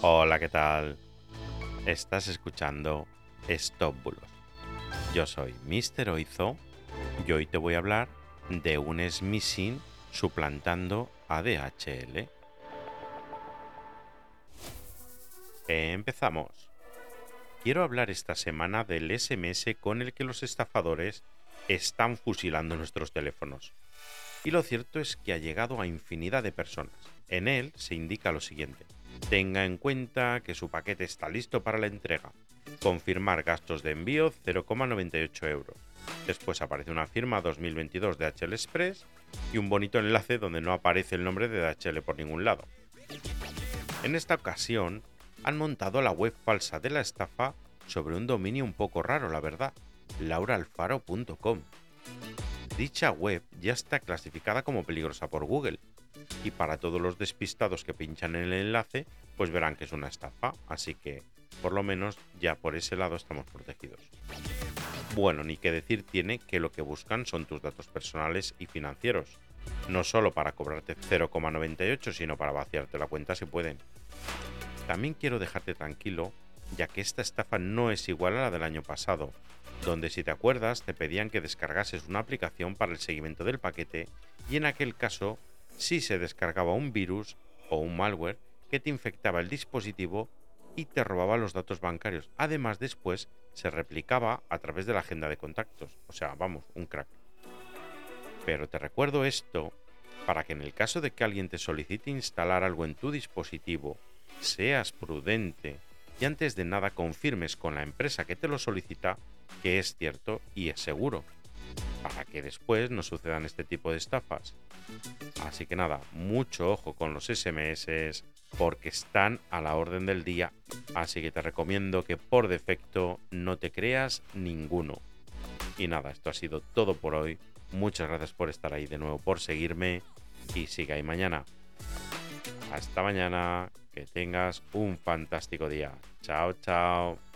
Hola, ¿qué tal? Estás escuchando Stop Bulos. Yo soy Mr. Oizo y hoy te voy a hablar de un smishing suplantando a DHL. Empezamos. Quiero hablar esta semana del SMS con el que los estafadores están fusilando nuestros teléfonos. Y lo cierto es que ha llegado a infinidad de personas. En él se indica lo siguiente. Tenga en cuenta que su paquete está listo para la entrega. Confirmar gastos de envío 0,98 euros. Después aparece una firma 2022 de HL Express y un bonito enlace donde no aparece el nombre de DHL por ningún lado. En esta ocasión han montado la web falsa de la estafa sobre un dominio un poco raro, la verdad, lauraalfaro.com. Dicha web ya está clasificada como peligrosa por Google y para todos los despistados que pinchan en el enlace pues verán que es una estafa, así que por lo menos ya por ese lado estamos protegidos. Bueno, ni que decir tiene que lo que buscan son tus datos personales y financieros, no solo para cobrarte 0,98 sino para vaciarte la cuenta si pueden. También quiero dejarte tranquilo ya que esta estafa no es igual a la del año pasado, donde si te acuerdas te pedían que descargases una aplicación para el seguimiento del paquete y en aquel caso sí se descargaba un virus o un malware que te infectaba el dispositivo y te robaba los datos bancarios. Además después se replicaba a través de la agenda de contactos. O sea, vamos, un crack. Pero te recuerdo esto para que en el caso de que alguien te solicite instalar algo en tu dispositivo, seas prudente y antes de nada confirmes con la empresa que te lo solicita que es cierto y es seguro, para que después no sucedan este tipo de estafas. Así que nada, mucho ojo con los SMS porque están a la orden del día, así que te recomiendo que por defecto no te creas ninguno. Y nada, esto ha sido todo por hoy. Muchas gracias por estar ahí de nuevo, por seguirme y siga ahí mañana. Hasta mañana, que tengas un fantástico día. Chao, chao.